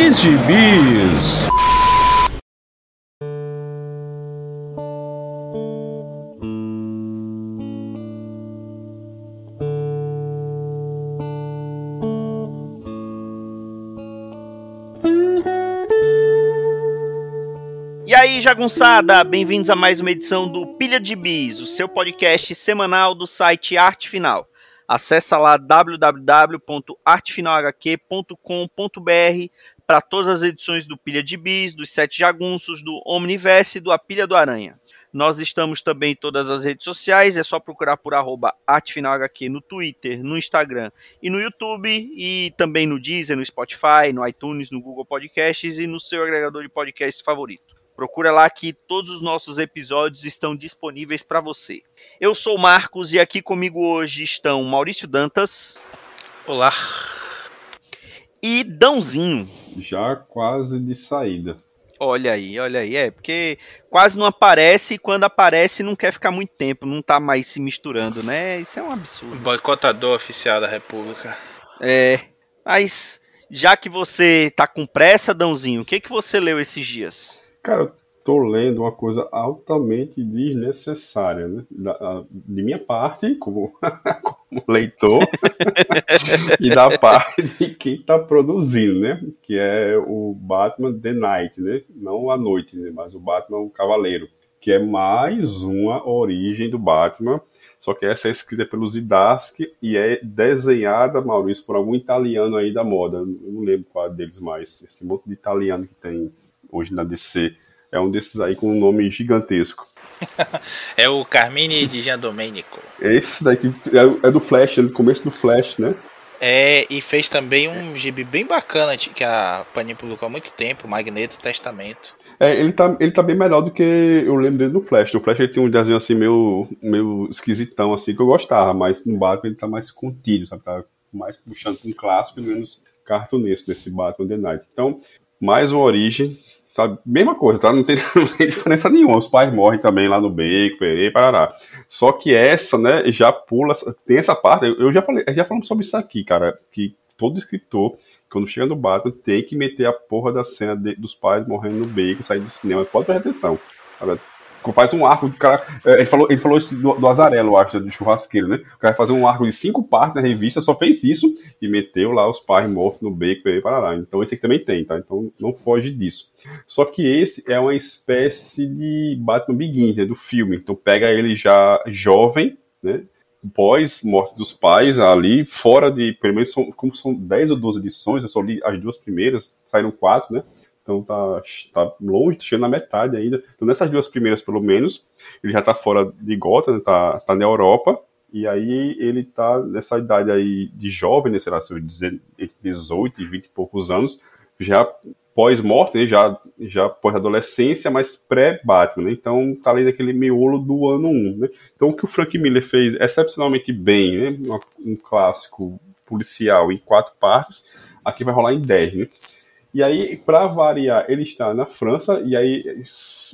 de Gibis. E aí, jagunçada, bem-vindos a mais uma edição do Pilha de Bis, o seu podcast semanal do site Arte Final. Acesse lá www.artefinalhq.com.br para todas as edições do Pilha de Bis, dos Sete Jagunços, do Omniverse e do A Pilha do Aranha. Nós estamos também em todas as redes sociais, é só procurar por arroba artefinalhq no Twitter, no Instagram e no YouTube, e também no Deezer, no Spotify, no iTunes, no Google Podcasts e no seu agregador de podcasts favorito. Procura lá que todos os nossos episódios estão disponíveis para você. Eu sou o Marcos e aqui comigo hoje estão Maurício Dantas. Olá. E Dãozinho. Já quase de saída. Olha aí, olha aí. É, porque quase não aparece e quando aparece não quer ficar muito tempo, não tá mais se misturando, né? Isso é um absurdo. Boicotador oficial da República. É, mas já que você tá com pressa, Dãozinho, o que, que você leu esses dias? Cara, tô lendo uma coisa altamente desnecessária, né? Da, de minha parte, como, como leitor, e da parte de quem tá produzindo, né? Que é o Batman The Night, né? Não a noite, né? Mas o Batman o Cavaleiro. Que é mais uma origem do Batman. Só que essa é escrita pelo Zdarsky e é desenhada, Maurício, por algum italiano aí da moda. Eu não lembro qual deles mais. Esse monte de italiano que tem hoje na DC. É um desses aí com um nome gigantesco. é o Carmine di Giandomenico. Esse daqui é, é do Flash, é do começo do Flash, né? É, e fez também um gibi bem bacana que a Panini publicou há muito tempo, Magneto Testamento. É, ele tá, ele tá bem melhor do que eu lembro dele no Flash. No Flash ele tem um desenho assim meio, meio esquisitão, assim, que eu gostava, mas no Batman ele tá mais contido, sabe? Tá mais puxando um clássico e menos cartunesco desse Batman The Night. Então, mais uma origem Tá? Mesma coisa, tá? Não tem, não tem, diferença nenhuma. Os pais morrem também lá no beco, perê, parará. Só que essa, né, já pula, tem essa parte, eu já falei, já falamos sobre isso aqui, cara, que todo escritor, quando chega no Batman, tem que meter a porra da cena de, dos pais morrendo no beco, saindo do cinema. Pode prestar atenção. Faz um arco de cara. É, ele falou, ele falou isso do, do Azarelo, eu acho, do churrasqueiro, né? O cara fazer um arco de cinco partes na revista, só fez isso e meteu lá os pais mortos no beco e para lá. Então esse aqui também tem, tá? Então não foge disso. Só que esse é uma espécie de Batman Begins, né, do filme. Então pega ele já jovem, né? Pós morte dos pais, ali, fora de. Pelo menos são, como são 10 ou 12 edições, eu só li as duas primeiras, saíram quatro, né? Então tá, tá longe, tá chegando na metade ainda. Então nessas duas primeiras, pelo menos, ele já tá fora de Gotham, né, tá, tá na Europa. E aí ele tá nessa idade aí de jovem, né, sei lá, entre 18 e 20 e poucos anos, já pós-morte, né, já, já pós-adolescência, mas pré-Batman, né? Então tá ali naquele miolo do ano 1, né? Então o que o Frank Miller fez excepcionalmente bem, né? Um, um clássico policial em quatro partes, aqui vai rolar em 10, né? E aí, para variar, ele está na França, e aí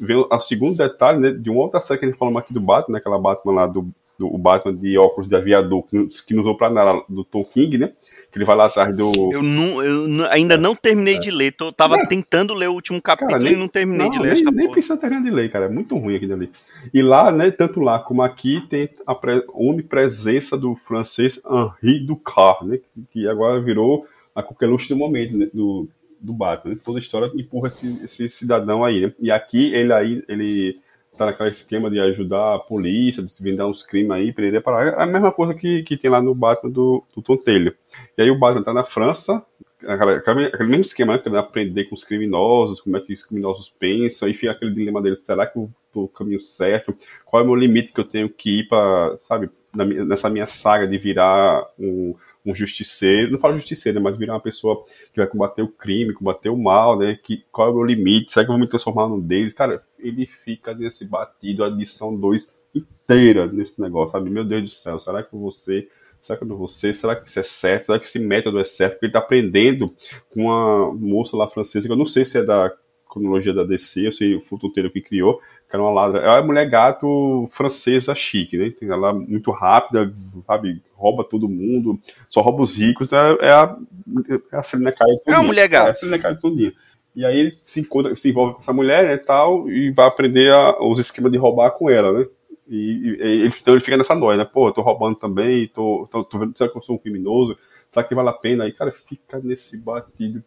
vem o segundo detalhe né, de uma outra série que a gente falou aqui do Batman, né, aquela Batman lá do, do o Batman de óculos de aviador, que, que nos usou para nada do Tom King, né? Que ele vai lá atrás do. Eu, não, eu ainda não terminei é. de ler, tô, tava é. tentando ler o último capítulo cara, nem, e não terminei não, de ler. Nem, nem precisa terminar de ler, cara, é muito ruim aqui dali. E lá, né, tanto lá como aqui, tem a pre, onipresença do francês Henri Ducard, né? Que agora virou a coqueluche do momento, né, do, do Batman. Né? Toda a história empurra esse, esse cidadão aí, né? E aqui ele aí ele tá naquele esquema de ajudar a polícia, de desvendar uns crimes aí, para ele parar. É a mesma coisa que, que tem lá no Batman do, do Taylor. E aí o Batman tá na França, aquele, mesmo esquema, né? Que ele aprender com os criminosos, como é que os criminosos pensam, e fica aquele dilema dele, será que eu tô no caminho certo? Qual é o meu limite que eu tenho que ir para, sabe, nessa minha saga de virar um um justiceiro, não falo justiceiro, né, mas virar uma pessoa que vai combater o crime, combater o mal, né? Que, qual é o meu limite? Será que eu vou me transformar num deles? Cara, ele fica nesse batido, a edição 2 inteira nesse negócio, sabe? Meu Deus do céu, será que você. Será que eu não vou ser? Será que isso é certo? Será que esse método é certo? Porque ele tá aprendendo com uma moça lá francesa, que eu não sei se é da cronologia da DC, eu sei o Fututeiro que criou, que era uma ladra. É uma mulher gato francesa chique, né? Ela é muito rápida, sabe? Rouba todo mundo, só rouba os ricos, né? é a, é a Selena Kyle É uma mulher gato. É a Selena Kyle todinha. E aí ele se, encontra, se envolve com essa mulher, né, tal, e vai aprender a, os esquemas de roubar com ela, né? E, e ele, então ele fica nessa noia, né? Pô, eu tô roubando também, tô, tô, tô vendo será que eu sou um criminoso, será que vale a pena? Aí, cara, fica nesse batido,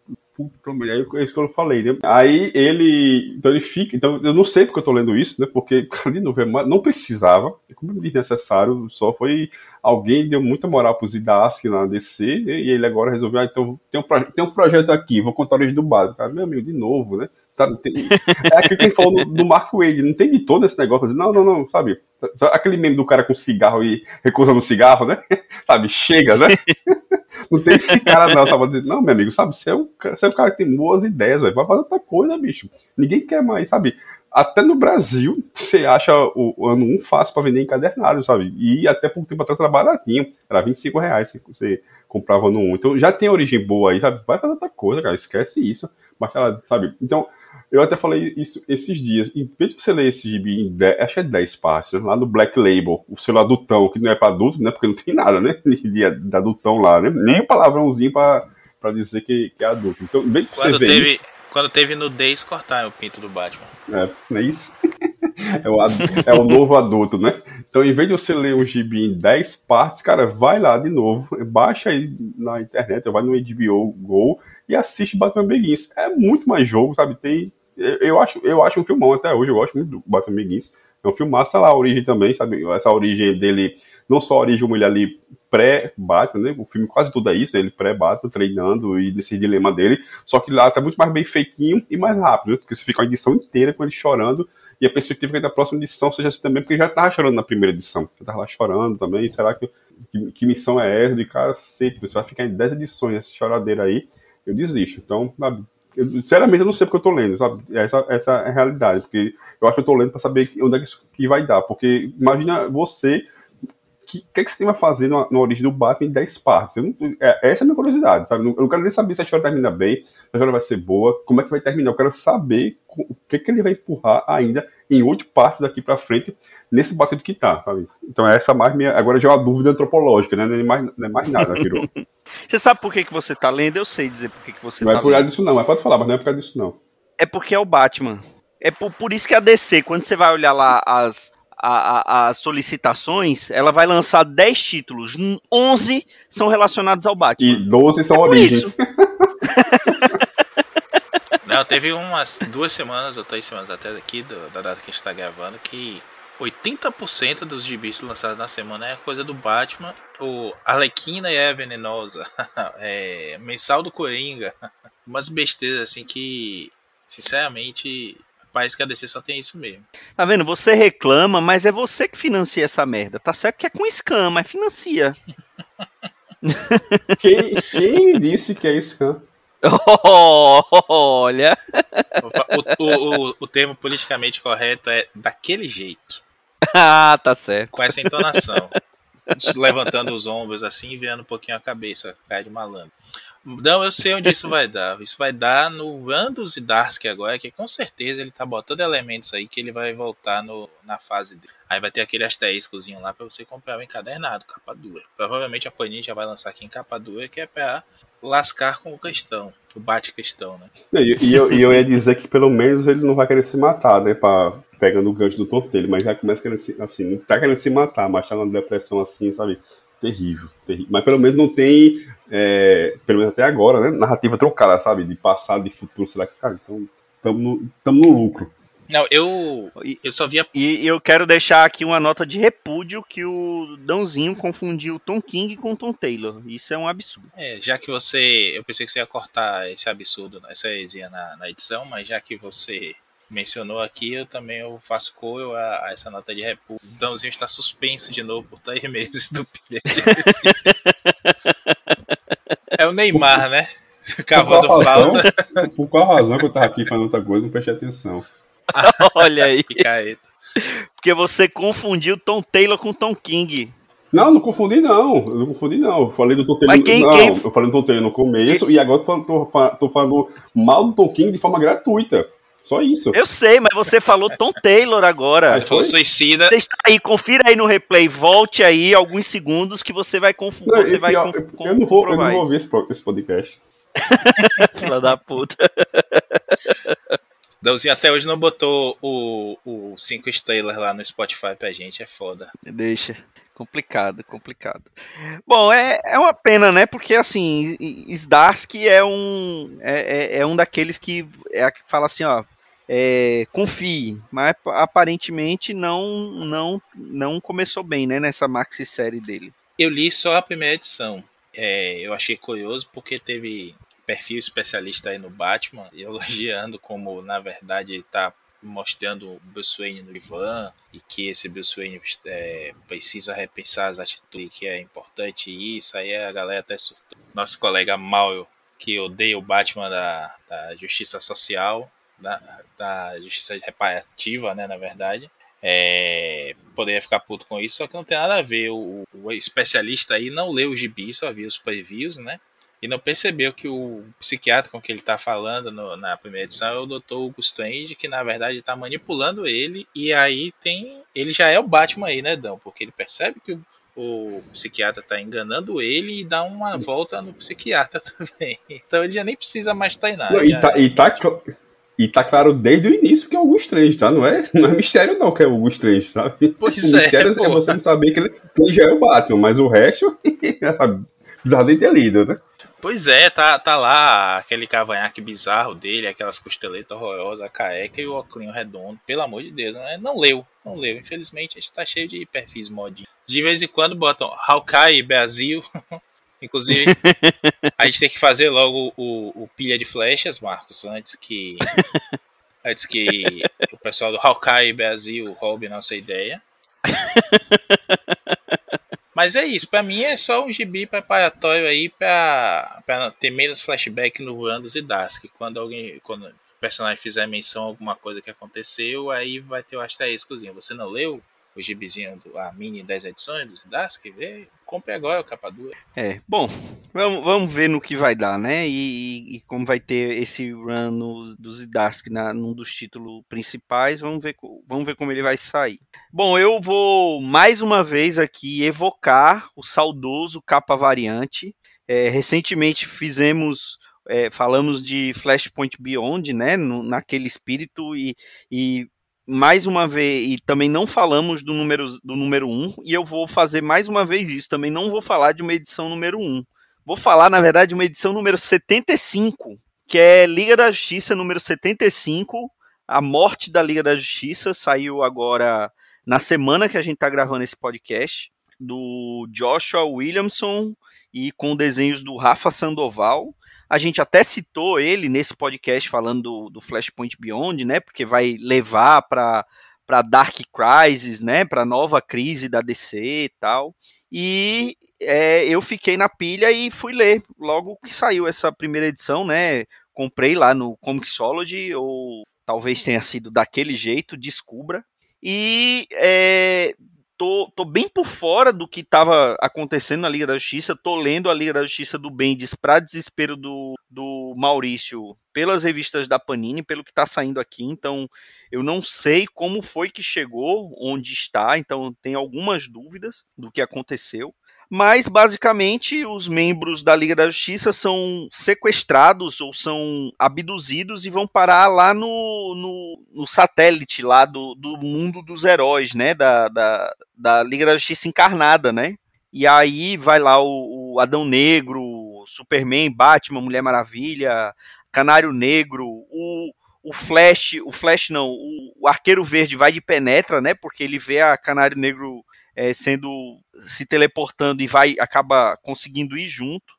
mulher, é isso que eu falei, né? Aí ele, então ele fica, então eu não sei porque eu tô lendo isso, né? Porque, de novo, não precisava, é como desnecessário, só foi alguém deu muita moral pro Zidask na DC, e ele agora resolveu, ah, então tem um, tem um projeto aqui, vou contar o origem do básico. Cara, meu amigo, de novo, né? Tá, tem, é aquilo que a gente falou do, Mark Wade, não tem de todo esse negócio, assim, não, não, não, sabe? Aquele meme do cara com cigarro e recusando cigarro, né? sabe? Chega, né? não tem esse cara não, tava dizendo, não, meu amigo, sabe? Você é um, você é um cara que tem boas ideias, vai fazer outra coisa, bicho. Ninguém quer mais, sabe? até no Brasil, você acha o, ano 1 fácil para vender encadernado, sabe? E até pouco tempo atrás era baratinho, era 25 reais se você comprava no 1. Então já tem origem boa aí, sabe? Vai fazer outra coisa, cara, esquece isso. Mas, sabe? Então, eu até falei isso esses dias. Em vez de você ler esse gibi em 10, acho que é 10 partes, né? lá no Black Label, o seu adultão, que não é para adulto, né? Porque não tem nada, né? De, de adultão lá, né? Nem um palavrãozinho para dizer que, que, é adulto. Então, em vez de Quando você ver teve... isso, quando teve nudez, cortaram o pinto do Batman. É, não é isso? É o, é o novo adulto, né? Então, em vez de você ler um gibi em 10 partes, cara, vai lá de novo, baixa aí na internet, vai no HBO Go e assiste Batman Begins. É muito mais jogo, sabe? Tem. Eu acho, eu acho um filmão até hoje, eu gosto muito do Batman Begins. É um filme massa, tá lá a origem também, sabe? Essa origem dele, não só a origem uma mulher ali pré-Batman, né? O filme quase tudo é isso, né? Ele pré-Batman, treinando e desse dilema dele. Só que lá tá muito mais bem feitinho e mais rápido, né? Porque você fica uma edição inteira com ele chorando. E a perspectiva que da próxima edição seja assim também, porque ele já tava chorando na primeira edição. Já tava lá chorando também. Será que, que, que missão é essa? De cara, sei, você vai ficar em 10 edições essa choradeira aí. Eu desisto. Então? Eu, sinceramente, eu não sei porque eu tô lendo, sabe? Essa, essa é a realidade. Porque eu acho que eu tô lendo para saber onde é que isso que vai dar. Porque imagina você que, que, é que você vai fazer na, na, origem do Batman em 10 partes? Não, é, essa é a minha curiosidade, sabe? Eu não quero nem saber se a história termina bem, se a história vai ser boa, como é que vai terminar. Eu quero saber o que, que ele vai empurrar ainda em oito partes daqui para frente nesse batido que tá, sabe? Então essa é mais minha. Agora já é uma dúvida antropológica, né? Não é mais, não é mais nada, você sabe por que, que você tá lendo? Eu sei dizer por que, que você não tá é por causa disso, não, mas pode falar, mas não é por causa disso, não. É porque é o Batman. É por, por isso que a DC, quando você vai olhar lá as, a, a, as solicitações, ela vai lançar 10 títulos. 11 são relacionados ao Batman. E 12 são é origens. Não, teve umas duas semanas ou três semanas até aqui do, da data que a gente tá gravando que 80% dos gibis lançados na semana é coisa do Batman. O Arlequina é venenosa. é, mensal do Coringa. Umas besteiras assim que, sinceramente, Parece que a DC só tem isso mesmo. Tá vendo? Você reclama, mas é você que financia essa merda. Tá certo que é com scam, mas financia. quem, quem disse que é scam? Oh, olha. O, o, o, o, termo politicamente correto é daquele jeito. ah, tá certo. Com essa entonação. Levantando os ombros assim virando um pouquinho a cabeça, cai de malandro. Não, eu sei onde isso vai dar. Isso vai dar no Randus e Darsk agora, que com certeza ele tá botando elementos aí que ele vai voltar no, na fase dele. Aí vai ter aquele asteriscozinho lá para você comprar o encadernado, capa dura. Provavelmente a Panini já vai lançar aqui em capa dura, que é pra lascar com o questão, o bate-questão, né? E, e, eu, e eu ia dizer que pelo menos ele não vai querer se matar, né? Pra, pegando o gancho do tonto dele, mas já começa querendo se, assim, não tá querendo se matar, mas tá numa depressão assim, sabe? Terrível, terrível. Mas pelo menos não tem é, pelo menos até agora, né? Narrativa trocada, sabe? De passado, de futuro, será que, cara, então estamos no, no lucro. Não, eu, eu só via. E eu quero deixar aqui uma nota de repúdio que o Dãozinho confundiu Tom King com Tom Taylor. Isso é um absurdo. É, já que você. Eu pensei que você ia cortar esse absurdo, essa heresia na, na edição, mas já que você mencionou aqui, eu também eu faço coro a, a, essa nota de repúdio. O Dãozinho está suspenso de novo por três meses do pilha. É o Neymar, né? Cavando falta. Por qual razão que eu tava aqui falando outra coisa, não prestei atenção. Olha aí. Porque você confundiu Tom Taylor com Tom King. Não, não confundi não. Eu não confundi não. Eu falei do Tom Taylor. Quem, não, quem... eu falei do Tom Taylor no começo quem... e agora tô, tô, tô, falando mal do Tom King de forma gratuita. Só isso. Eu sei, mas você falou Tom Taylor agora. Ele falou suicida. Você está aí, confira aí no replay, volte aí alguns segundos que você vai confundir. Não, Você e vai pior, conf- eu, não vou, eu não vou ouvir esse podcast. Filha da puta. Dãozinho até hoje não botou o, o cinco estrelas lá no Spotify pra gente, é foda. Deixa. Complicado, complicado. Bom, é, é uma pena, né? Porque assim, Zdarsky é um é, é- é um daqueles que é que fala assim, ó, é, confie, mas aparentemente não não não começou bem, né? Nessa maxi série dele. Eu li só a primeira edição. É, eu achei curioso porque teve perfil especialista aí no Batman elogiando como, na verdade, ele tá mostrando o Bruce Wayne no divã e que esse Bruce Wayne é, precisa repensar as atitudes, que é importante isso. Aí a galera até surtou. Nosso colega Mauro, que odeia o Batman da, da Justiça Social, da, da Justiça Reparativa, né, na verdade. É, poderia ficar puto com isso, só que não tem nada a ver. O, o especialista aí não leu o gibi, só viu os previews, né? E não percebeu que o psiquiatra com que ele tá falando no- na primeira edição é o Dr. Hugo Strange, que na verdade tá manipulando ele, e aí tem. Ele já é o Batman aí, né, Dão? Porque ele percebe que o, o psiquiatra tá enganando ele e dá uma Isso. volta no psiquiatra também. Então ele já nem precisa mais treinar. Não, e, já- tá, e, tá, cl- e tá claro desde o início que é o Hugo Strange, tá? Não é, não é mistério não que é o Hugo Strange, sabe? Pois o é, mistério é, pô. você não saber que ele, que ele já é o Batman, mas o resto, sabe? Precisava nem ter lido, né? Pois é, tá, tá lá aquele cavanhaque bizarro dele, aquelas costeletas horrorosas, a caeca e o óculos redondo. Pelo amor de Deus, né? não leu, não leu. Infelizmente, a gente tá cheio de perfis modinhos. De vez em quando botam Hawkeye Brasil. Inclusive, a gente tem que fazer logo o, o pilha de flechas, Marcos, antes que antes que o pessoal do Hawkeye Brasil roube nossa ideia. Mas é isso, pra mim é só um gibi preparatório aí pra ter menos flashback no Randos e Dask. Quando alguém. Quando o personagem fizer menção a alguma coisa que aconteceu, aí vai ter o asteriscozinho. Você não leu o gibizinho, do, a mini 10 edições do Dask? Vê, compre agora o capa dura. É, bom, vamos, vamos ver no que vai dar, né? E, e como vai ter esse run no, do Zidask na, num dos títulos principais, vamos ver, vamos ver como ele vai sair. Bom, eu vou mais uma vez aqui evocar o saudoso capa variante. É, recentemente fizemos, é, falamos de Flashpoint Beyond, né? no- naquele espírito e, e mais uma vez, e também não falamos do número, do número 1, e eu vou fazer mais uma vez isso, também não vou falar de uma edição número 1. Vou falar, na verdade, de uma edição número 75, que é Liga da Justiça número 75, A Morte da Liga da Justiça, saiu agora na semana que a gente está gravando esse podcast, do Joshua Williamson e com desenhos do Rafa Sandoval. A gente até citou ele nesse podcast falando do, do Flashpoint Beyond, né? Porque vai levar para para Dark Crisis, né? Para nova crise da DC e tal. E é, eu fiquei na pilha e fui ler logo que saiu essa primeira edição, né? Comprei lá no Comixology ou talvez tenha sido daquele jeito, descubra. E é, tô, tô bem por fora do que estava acontecendo na Liga da Justiça. Tô lendo a Liga da Justiça do Bendis para desespero do, do Maurício pelas revistas da Panini, pelo que está saindo aqui. Então, eu não sei como foi que chegou, onde está. Então, tenho algumas dúvidas do que aconteceu. Mas, basicamente, os membros da Liga da Justiça são sequestrados ou são abduzidos e vão parar lá no, no, no satélite lá do, do mundo dos heróis, né? Da, da, da Liga da Justiça encarnada, né? E aí vai lá o, o Adão Negro, Superman, Batman, Mulher Maravilha, Canário Negro, o, o Flash, o Flash não, o, o Arqueiro Verde vai de penetra, né? Porque ele vê a Canário Negro é, sendo se teleportando e vai acaba conseguindo ir junto.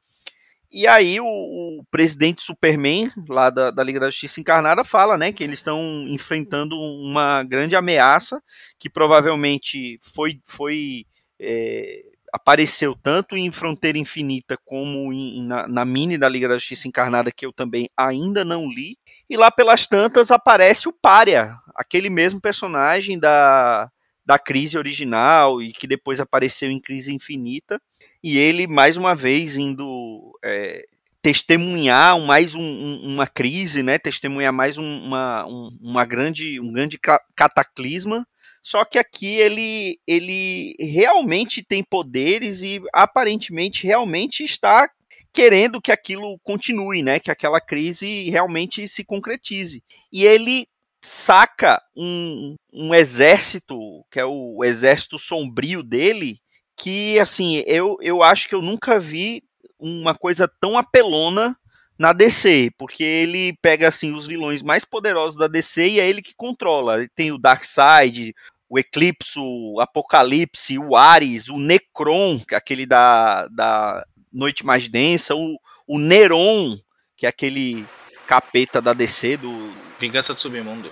E aí o, o presidente Superman lá da, da Liga da Justiça Encarnada fala, né, que eles estão enfrentando uma grande ameaça que provavelmente foi foi é, apareceu tanto em Fronteira Infinita como em, na, na mini da Liga da Justiça Encarnada que eu também ainda não li. E lá pelas tantas aparece o Pária, aquele mesmo personagem da da crise original e que depois apareceu em Crise Infinita. E ele, mais uma vez, indo é, testemunhar mais um, um, uma crise, né? Testemunhar mais um, uma, uma grande, um grande cataclisma. Só que aqui ele, ele realmente tem poderes e aparentemente realmente está querendo que aquilo continue, né? Que aquela crise realmente se concretize. E ele saca um, um exército, que é o exército sombrio dele, que assim, eu, eu acho que eu nunca vi uma coisa tão apelona na DC, porque ele pega assim os vilões mais poderosos da DC e é ele que controla. Ele tem o Darkseid, o Eclipse, o Apocalipse, o Ares, o Necron, que é aquele da, da Noite Mais Densa, o, o Neron, que é aquele capeta da DC do Vingança do Submundo.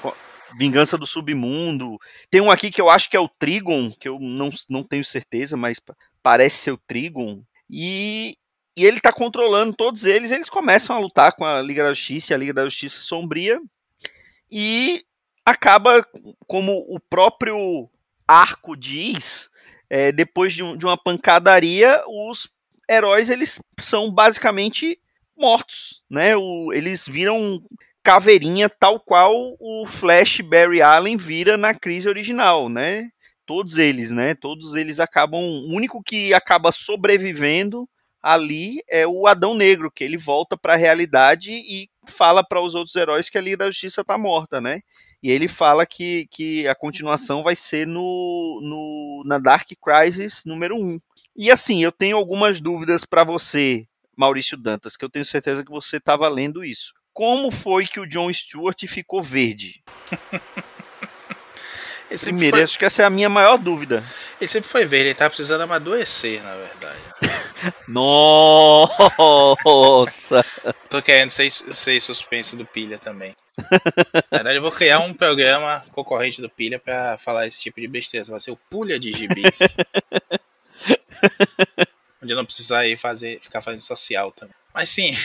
Vingança do Submundo. Tem um aqui que eu acho que é o Trigon, que eu não, não tenho certeza, mas parece ser o Trigon. E, e ele tá controlando todos eles. Eles começam a lutar com a Liga da Justiça e a Liga da Justiça Sombria. E acaba, como o próprio arco diz, é, depois de, um, de, uma pancadaria, os heróis eles são basicamente mortos, né? O, eles viram caveirinha tal qual o Flash Barry Allen vira na crise original, né? Todos eles, né? Todos eles acabam. O único que acaba sobrevivendo ali é o Adão Negro, que ele volta para a realidade e fala para os outros heróis que a Liga da Justiça está morta, né? E ele fala que, que a continuação vai ser no, no na Dark Crisis número 1. E assim, eu tenho algumas dúvidas para você, Maurício Dantas, que eu tenho certeza que você estava lendo isso como foi que o John Stewart ficou verde? Primeiro, foi... acho que essa é a minha maior dúvida. Ele sempre foi verde, ele tá precisando amadurecer, na verdade. Nossa! Tô querendo ser, ser suspenso do Pilha também. Na verdade, eu vou criar um programa concorrente do Pilha pra falar esse tipo de besteira. Vai ser o Pulha de Gibis. Onde eu não precisar ir fazer, ficar fazendo social também. Mas sim.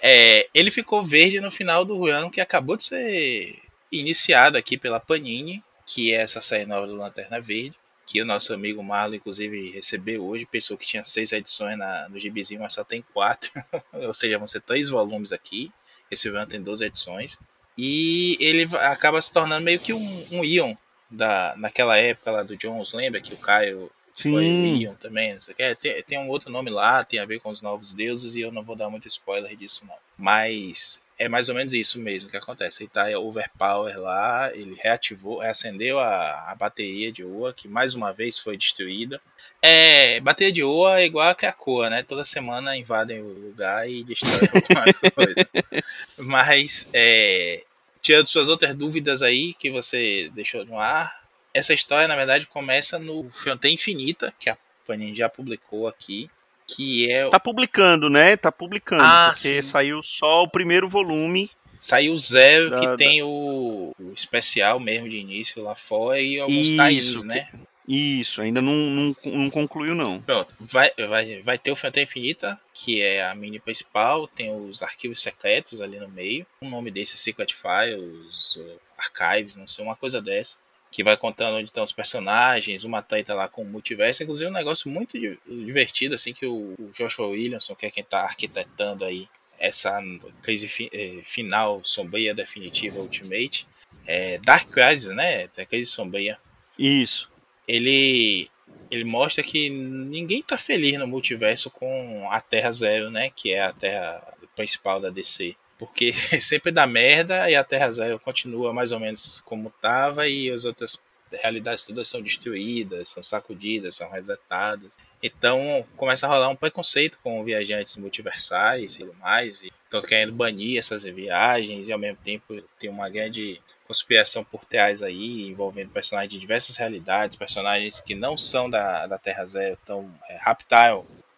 É, ele ficou verde no final do ano que acabou de ser iniciado aqui pela Panini, que é essa série nova do Lanterna Verde, que o nosso amigo Marlon, inclusive, recebeu hoje. Pensou que tinha seis edições na, no gibizinho, mas só tem quatro. Ou seja, vão ser três volumes aqui. Esse ano tem 12 edições. E ele acaba se tornando meio que um, um Ion da, naquela época lá do Jones. Lembra que o Caio Sim. Foi também, não sei o que. Tem, tem um outro nome lá, tem a ver com os novos deuses, e eu não vou dar muito spoiler disso, não. Mas é mais ou menos isso mesmo que acontece. Ele tá overpower lá, ele reativou, reacendeu a, a bateria de Oa, que mais uma vez foi destruída. É, bateria de Oa é igual a Krakoa, né? Toda semana invadem o lugar e destroem alguma coisa. Mas, é, tirando suas outras dúvidas aí que você deixou no ar, essa história, na verdade, começa no Fronteira Infinita, que a Panini já publicou aqui. Que é. Tá publicando, né? Tá publicando. Ah, porque sim. saiu só o primeiro volume. Saiu zero, da, que da... tem o, o, especial mesmo de início lá fora e alguns Isso, né? Que... Isso, ainda não, não, não, concluiu, não. Pronto, vai, vai, vai ter o Fronteira Infinita, que é a mini principal, tem os arquivos secretos ali no meio. O nome desse Secret Files, Archives, não sei, uma coisa dessa que vai contando onde estão os personagens, uma treta lá com o multiverso, inclusive um negócio muito divertido, assim, que o, Joshua Williamson, que é quem está arquitetando aí essa crise fi, eh, final, sombria, definitiva, Ultimate, é, Dark Crisis, né, da crise sombria. Isso. Ele ele mostra que ninguém tá feliz no multiverso com a Terra Zero, né, que é a Terra principal da DC. Porque sempre dá merda e a Terra Zero continua mais ou menos como estava e as outras realidades todas são destruídas, são sacudidas, são resetadas. Então começa a rolar um preconceito com viajantes multiversais e tudo mais. Estão querendo banir essas viagens e ao mesmo tempo tem uma grande conspiração por trás aí, envolvendo personagens de diversas realidades, personagens que não são da, da Terra Zero, então é,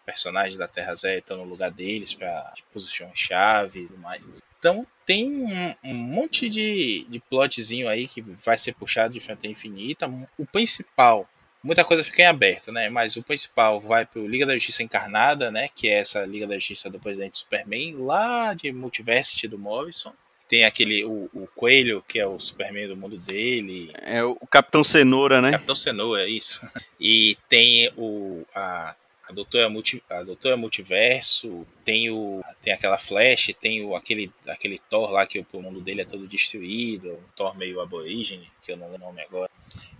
personagens da Terra Zero estão no lugar deles para posições chave e tudo mais. Então tem um, um, monte de, de plotzinho aí que vai ser puxado de frente infinita. O principal, muita coisa fica em aberto, né? Mas o principal vai para o Liga da Justiça Encarnada, né? Que é essa Liga da Justiça do presidente Superman, lá de Multiversity do Morrison. Tem aquele, o, o Coelho, que é o Superman do mundo dele. É o Capitão Cenoura, né? Capitão Cenoura, isso. E tem o, a a Doutora, Multi, a Doutora Multiverso, tem o tem aquela Flash, tem o, aquele, aquele Thor lá que o mundo dele é todo destruído, um Thor meio aborígene, que eu não lembro o nome agora.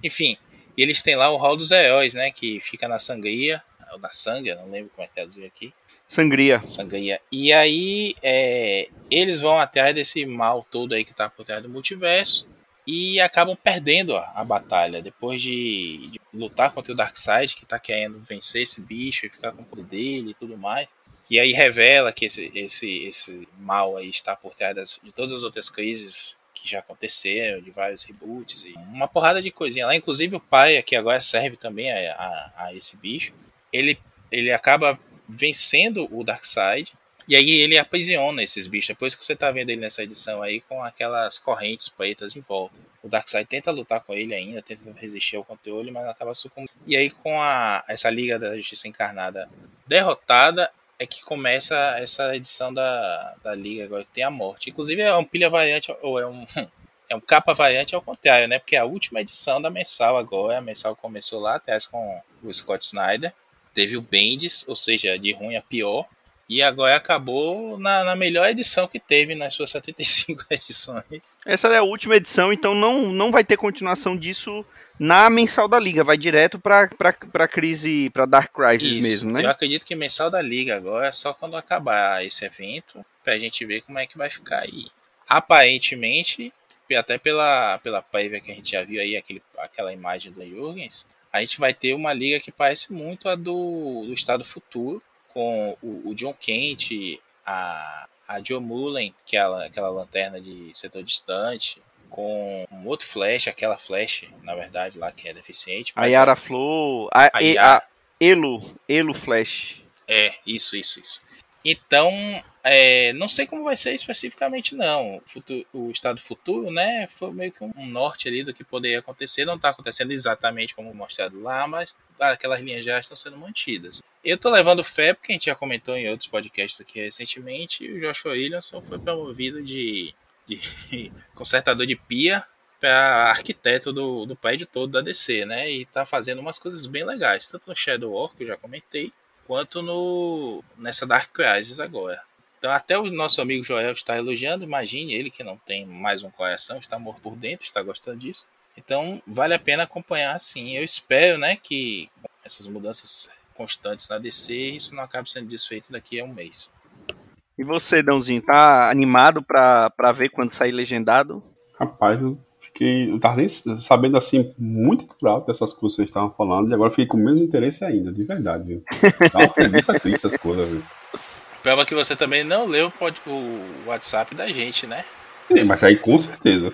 Enfim, eles têm lá o Hall dos Heróis, né, que fica na Sangria, ou na Sangue, não lembro como é que é dizer aqui. Sangria. Sangria. E aí, é, eles vão atrás desse mal todo aí que tá por trás do multiverso e acabam perdendo a, batalha. Depois de, de, lutar contra o Darkseid, que tá querendo vencer esse bicho e ficar com o poder dele e tudo mais. E aí revela que esse, esse, esse mal aí está por trás das, de todas as outras crises que já aconteceram, de vários reboots e uma porrada de coisinha lá. Inclusive o pai, que agora serve também a, a, a esse bicho, ele, ele acaba vencendo o Darkseid. E aí ele aprisiona esses bichos. Depois que você tá vendo ele nessa edição aí com aquelas correntes pretas em volta. O Darkseid tenta lutar com ele ainda, tenta resistir ao controle, mas acaba sucumbindo. E aí com a, essa Liga da Justiça Encarnada derrotada, é que começa essa edição da, da Liga agora que tem a morte. Inclusive é um pilha variante, ou é um, é um capa variante ao contrário, né? Porque é a última edição da mensal agora, a mensal começou lá atrás com o Scott Snyder teve o Bendis, ou seja, de ruim a pior, e agora acabou na, na, melhor edição que teve nas suas 75 edições. Essa é a última edição, então não, não vai ter continuação disso na mensal da Liga, vai direto para pra crise, para Dark Crisis Isso. mesmo, né? Eu acredito que mensal da Liga agora é só quando acabar esse evento, pra gente ver como é que vai ficar aí. Aparentemente, até pela, pela prévia que a gente já viu aí, aquele, aquela imagem do Jurgens, a gente vai ter uma liga que parece muito a do, do Estado Futuro, com o, o John Kent, a, a Joe Mullen, que é aquela lanterna de setor distante, com um outro Flash, aquela Flash, na verdade, lá que é deficiente. A Yara é... Flow, a, a, a, Elo, Elo Flash. É, isso, isso, isso. Então, é, não sei como vai ser especificamente, não. O, futuro, o, estado futuro, né? Foi meio que um, norte ali do que poderia acontecer. Não está acontecendo exatamente como mostrado lá, mas aquelas linhas já estão sendo mantidas. Eu estou levando fé, porque a gente já comentou em outros podcasts aqui recentemente, o Joshua Williamson foi promovido de, de consertador de pia para arquiteto do, do prédio todo da DC, né? E está fazendo umas coisas bem legais, tanto no Shadow War, que eu já comentei, quanto no nessa Dark Crisis agora. Então até o nosso amigo Joel está elogiando, imagine ele que não tem mais um coração, está morto por dentro, está gostando disso. Então vale a pena acompanhar sim. Eu espero, né, que com essas mudanças constantes na DC isso não acabe sendo desfeito daqui a um mês. E você, Dãozinho, tá animado para ver quando sair legendado? Rapaz, eu fiquei. Eu tava nem sabendo assim muito por alto dessas coisas que vocês estavam falando, e agora fiquei com o mesmo interesse ainda, de verdade, viu? Dá uma preguiça triste essas coisas, viu? Prova que você também não leu o WhatsApp da gente, né? É, mas aí com certeza.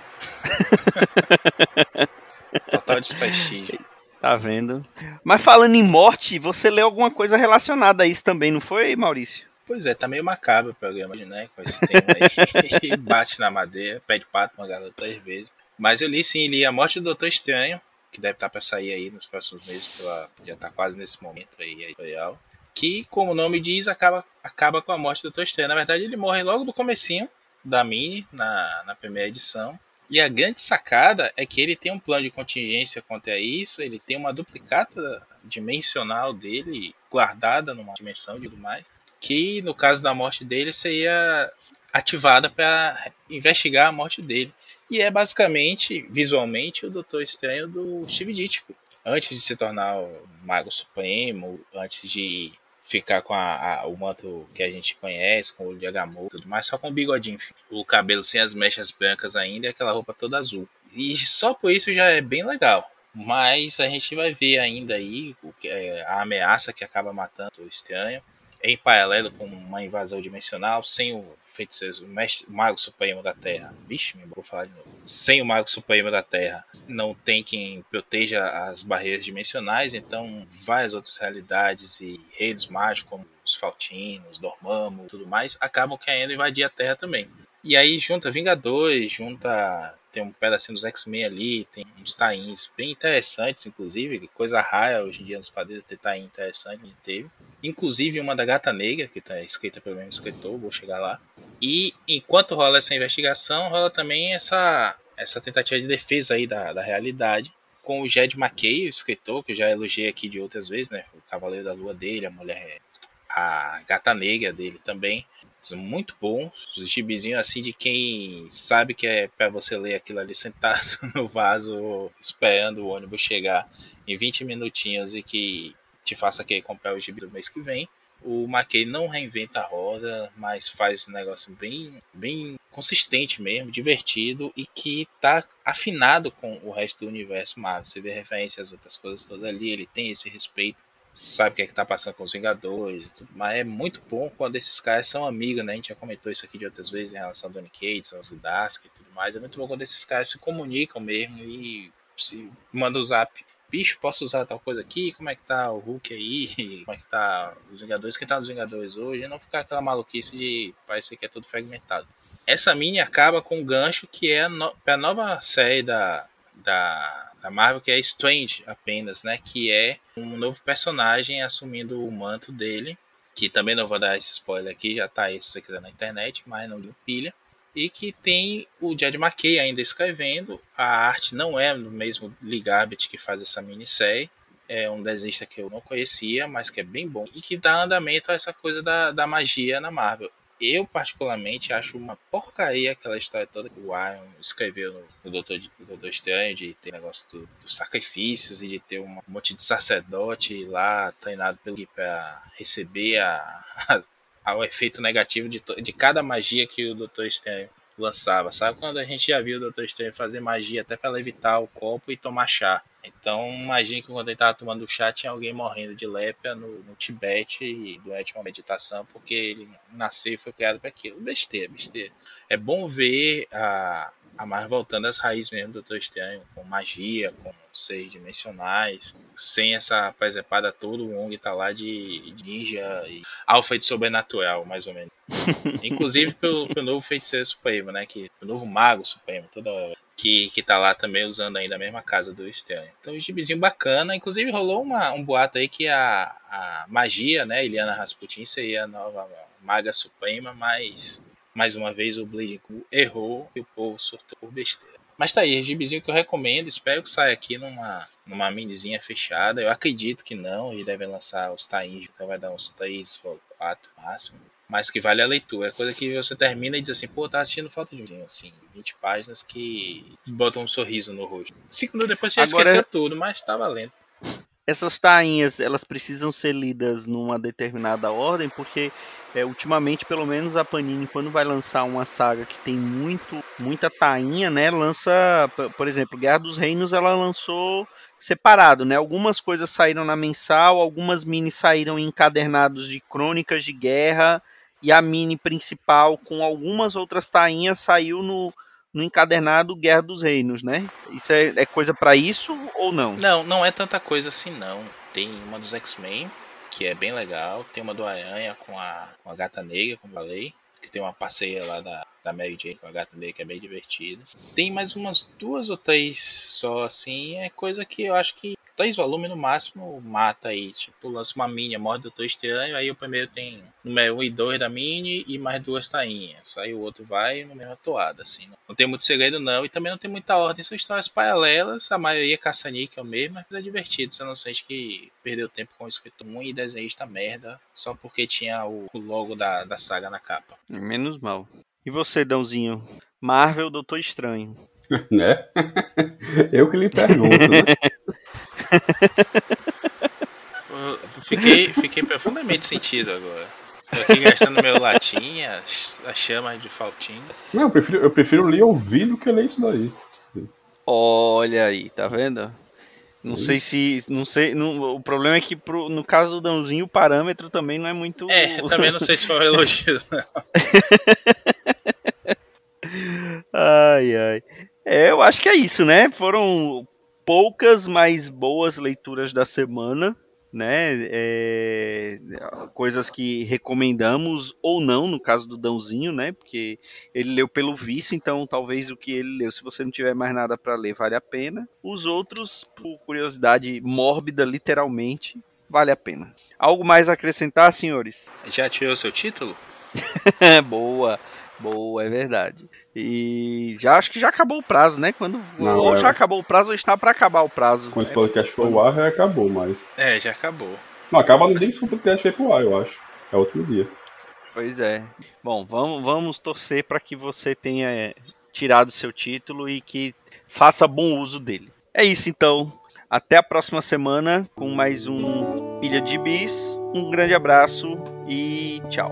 Total desprestígio. Tá vendo? Mas falando em morte, você leu alguma coisa relacionada a isso também, não foi, Maurício? Pois é, tá meio macabro o programa, né? Com esse tema aí. bate na madeira, pede pato uma garota três vezes. Mas eu li sim, li A Morte do Doutor Estranho, que deve estar para sair aí nos próximos meses, pela, já tá quase nesse momento aí, editorial. Que, como o nome diz, acaba, acaba com a morte do Estranho. Na verdade, ele morre logo do comecinho da mini, na, na primeira edição. E a grande sacada é que ele tem um plano de contingência contra isso, ele tem uma duplicata dimensional dele guardada numa dimensão e tudo mais, que no caso da morte dele seria ativada para investigar a morte dele. E é basicamente, visualmente, o Doutor Estranho do Steve Ditko. Antes de se tornar o Mago Supremo, antes de ficar com a, a, o manto que a gente conhece, com o olho de Agamotto e tudo mais, só com o bigodinho. O cabelo sem as mechas brancas ainda e aquela roupa toda azul. E só por isso já é bem legal. Mas a gente vai ver ainda aí o que é, a ameaça que acaba matando o estranho em paralelo com uma invasão dimensional, sem o feiticeiro, o, mestre, o mago supremo da Terra. Vixe, me vou falar de novo. Sem o mago supremo da Terra, não tem quem proteja as barreiras dimensionais, então várias outras realidades e redes mágicos, como os Faltinos, Dormammu tudo mais, acabam querendo invadir a Terra também. E aí junta Vingadores, junta tem um pedacinho dos X-Men ali, tem uns tains bem interessantes, inclusive, coisa rara hoje em dia nos quadrinhos ter tain interessante, teve. Inclusive uma da Gata Negra, que está escrita pelo mesmo escritor, vou chegar lá. E enquanto rola essa investigação, rola também essa, essa tentativa de defesa aí da, da realidade, com o Jed McKay, o escritor, que eu já elogiei aqui de outras vezes, né? O Cavaleiro da Lua dele, a mulher, a Gata Negra dele também. Muito bons. Os gibizinhos assim de quem sabe que é para você ler aquilo ali sentado no vaso, esperando o ônibus chegar em 20 minutinhos e que te faça querer comprar o gibi do mês que vem. O McKay não reinventa a roda, mas faz um negócio bem, bem consistente mesmo, divertido e que tá afinado com o resto do universo Marvel. Você vê referência às outras coisas todas ali, ele tem esse respeito, sabe o que é que tá passando com os Vingadores e tudo, mas é muito bom quando esses caras são amigos, né? A gente já comentou isso aqui de outras vezes em relação ao Donny Cates, aos Dask e tudo mais. É muito bom quando esses caras se comunicam mesmo e se mandam o zap bicho, posso usar tal coisa aqui? Como é que tá o Hulk aí? Como é que tá os Vingadores? Quem tá nos Vingadores hoje? E não ficar aquela maluquice de parecer que é tudo fragmentado. Essa mini acaba com um gancho que é a, no, a nova série da, da, da Marvel, que é Strange apenas, né? Que é um novo personagem assumindo o manto dele. Que também não vou dar esse spoiler aqui, já tá aí se você quiser na internet, mas não deu pilha e que tem o Jed McKay ainda escrevendo. A arte não é do mesmo Lee Garbett que faz essa minissérie. É um desenhista que eu não conhecia, mas que é bem bom e que dá andamento a essa coisa da, da magia na Marvel. Eu, particularmente, acho uma porcaria aquela história toda que o Iron escreveu no, no Doutor, Doutor Estranho, de ter negócio do, dos sacrifícios e de ter um monte de sacerdote lá treinado para receber a, a, ao efeito negativo de, de cada magia que o Doutor Estranho lançava. Sabe quando a gente já viu o Doutor Estranho fazer magia até para levitar o copo e tomar chá? Então, imagine que quando ele estava tomando chá, tinha alguém morrendo de lepra no, no Tibete durante uma meditação, porque ele nasceu e foi criado para aquilo. Besteira, besteira. É bom ver a, a Marvel voltando às raízes mesmo do Doutor Estranho, com magia, com seis dimensionais, sem essa presepada toda, o Wong tá lá de ninja e alfa de sobrenatural, mais ou menos. Inclusive pelo, pelo novo feiticeiro supremo, né? Que, o novo mago supremo, toda hora. Que, que tá lá também usando ainda a mesma casa do Estranho. Então, um gibizinho bacana. Inclusive, rolou uma, um boato aí que a, a magia, né? Eliana Rasputin seria a nova maga suprema, mas mais uma vez o Bleeding Cool errou e o povo surtou por besteira. Mas tá aí, gibizinho que eu recomendo. Espero que saia aqui numa, numa minizinha fechada. Eu acredito que não. E deve lançar os tains, então vai dar uns 3 ou 4 máximo. Mas que vale a leitura. É coisa que você termina e diz assim, pô, tá assistindo falta de um assim, 20 páginas que botam um sorriso no rosto. Cinco minutos depois você Agora... esquecer tudo, mas tá valendo essas tainhas elas precisam ser lidas numa determinada ordem, porque é, ultimamente, pelo menos a Panini, quando vai lançar uma saga que tem muito, muita tainha, né, lança, por exemplo, Guerra dos Reinos, ela lançou separado, né? Algumas coisas saíram na mensal, algumas mini saíram encadernados de crônicas de guerra e a mini principal com algumas outras tainhas saiu no no encadernado Guerra dos Reinos, né? Isso é, é coisa para isso ou não? Não, não é tanta coisa assim não. Tem uma dos X-Men, que é bem legal. Tem uma do Aranha com a, com a Gata Negra, como falei. Que tem uma passeia lá da, da Mary Jane com a Gata Negra, que é bem divertida. Tem mais umas duas ou três só, assim. É coisa que eu acho que três volumes no máximo mata aí. Tipo, lança uma mini, morre do Doutor Estranho. Aí o primeiro tem número 1 um e 2 da mini e mais duas tainhas. Aí o outro vai no mesmo toada, assim. Não tem muito segredo, não. E também não tem muita ordem. São histórias paralelas. A maioria é caça-níquel é mesmo, mas é divertido. Você não sente que perdeu tempo com o escritor ruim e desenhista merda só porque tinha o, logo da, da saga na capa. Menos mal. E você, Dãozinho? Marvel Doutor Estranho. né? Eu que lhe pergunto, né? fiquei, fiquei profundamente sentido agora. Tô aqui gastando meu latim, as, as chamas de Faltinho. Não, eu prefiro, eu prefiro ler ouvir do que ler isso daí. Olha aí, tá vendo? Não isso. sei se. Não sei, não, o problema é que pro, no caso do Dãozinho o parâmetro também não é muito. É, também não sei se foi um elogio, não. ai, ai. É, eu acho que é isso, né? Foram poucas, mas boas leituras da semana, né? É, coisas que recomendamos ou não, no caso do Dãozinho, né? Porque ele leu pelo vício, então talvez o que ele leu, se você não tiver mais nada para ler, vale a pena. Os outros, por curiosidade mórbida, literalmente, vale a pena. Algo mais a acrescentar, senhores? Já tirou seu título? Boa. Boa, é verdade. E já acho que já acabou o prazo, né? Quando Não, ou é- já acabou o prazo ou está para acabar o prazo. Quando esse É, podcast for ao ar, já acabou, mas. É, já acabou. Não, acaba no dia que esse podcast for pro ar, eu acho. É outro dia. Pois é. Bom, vamos, vamos torcer para que você tenha é, tirado seu título e que faça bom uso dele. É isso então. Até a próxima semana com mais um Pilha de Bis. Um grande abraço e tchau.